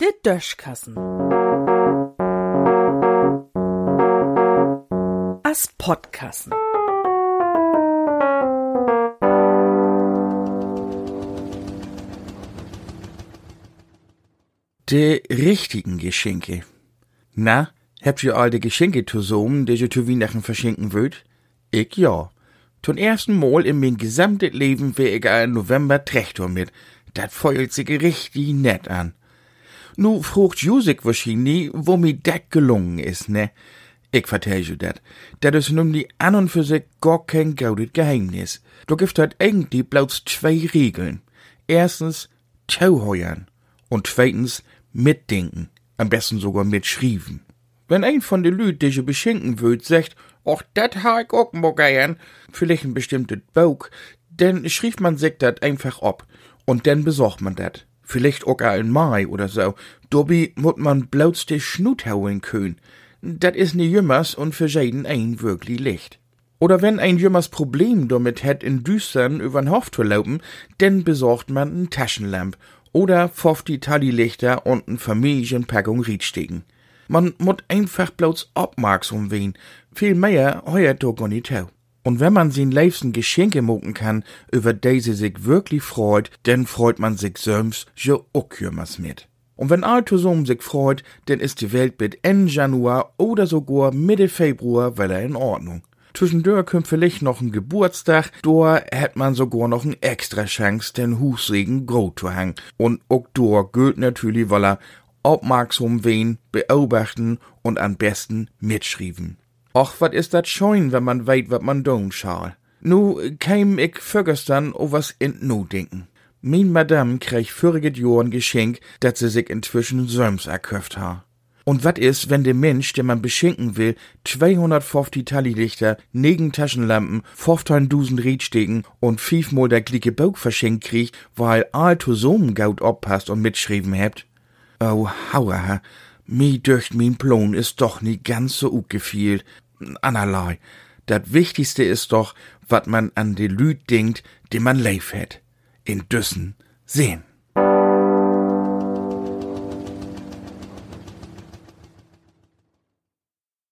Der Döschkassen. As Podkassen. De richtigen Geschenke. Na, habt ihr all de Geschenke zusammen, die ihr zu Weihnachten verschenken wollt? Ich ja. Zum ersten Mal in mein gesamtes Leben wär ich ein November Traktor mit. Dat feuert sich richtig nett an. Nu frucht Jusik wahrscheinlich, wo mir dat gelungen ist, ne? Ich vertell you dat. Dat is nun die an und für sich gar kein gaudet Geheimnis. Du gibt halt eigentlich bloß zwei Regeln. Erstens, Tauheuern. Und zweitens, mitdenken. Am besten sogar mitschrieben. Wenn ein von den Lüd, die ich beschenken würd, sagt, och, dat ha ich auch mal gern, vielleicht ein bestimmtes Bauch, dann schrieb man sich dat einfach ab. Und dann besorgt man dat. Vielleicht auch ein Mai oder so. Dobby mut man bloß de Schnut hauen können. Dat is ne jümmers und für jeden ein wirklich Licht. Oder wenn ein jümmers Problem damit hätt in Düstern übern Hof zu laufen, denn besorgt man n Taschenlamp oder 50 Tallilichter und n Familienpackung Riedstegen. Man mut einfach bloß aufmerksam wen. Viel mehr heuert doch gar nicht tau. Und wenn man sin liebsten Geschenke mucken kann, über die sie sich wirklich freut, dann freut man sich selbst jo auch jümmers mit. Und wenn all sich freut, dann ist die Welt mit Ende Januar oder sogar Mitte Februar wieder in Ordnung. Zwischendurch kommt vielleicht noch ein Geburtstag, da hätt man sogar noch eine extra Chance, den Husregen groß zu hängen. Und auch da gilt natürlich, weil er aufmerksam wen, beobachten und am besten mitschrieben. Och, wat is dat scheun, wenn man weit, wat man doen schal. Nu käm ich vergestern o was in nu denken. Min Madame krieg voriges Jahr ein Geschenk, dat sie sich inzwischen söms erköft ha. Und wat is, wenn der Mensch, den man beschenken will, 250 Tallilichter, negen Taschenlampen, 15.000 Riedstegen und fünfmal der glicke Bauch verschenkt kriegt, weil all zusammen Gaut oppasst und mitschrieben hebt? Oh, hauer, mi döcht min Plan is doch nie ganz so gut gefielt. Anerlei. Dat Wichtigste ist doch, wat man an de Lüd denkt, die man leif hat. In Düssen sehen.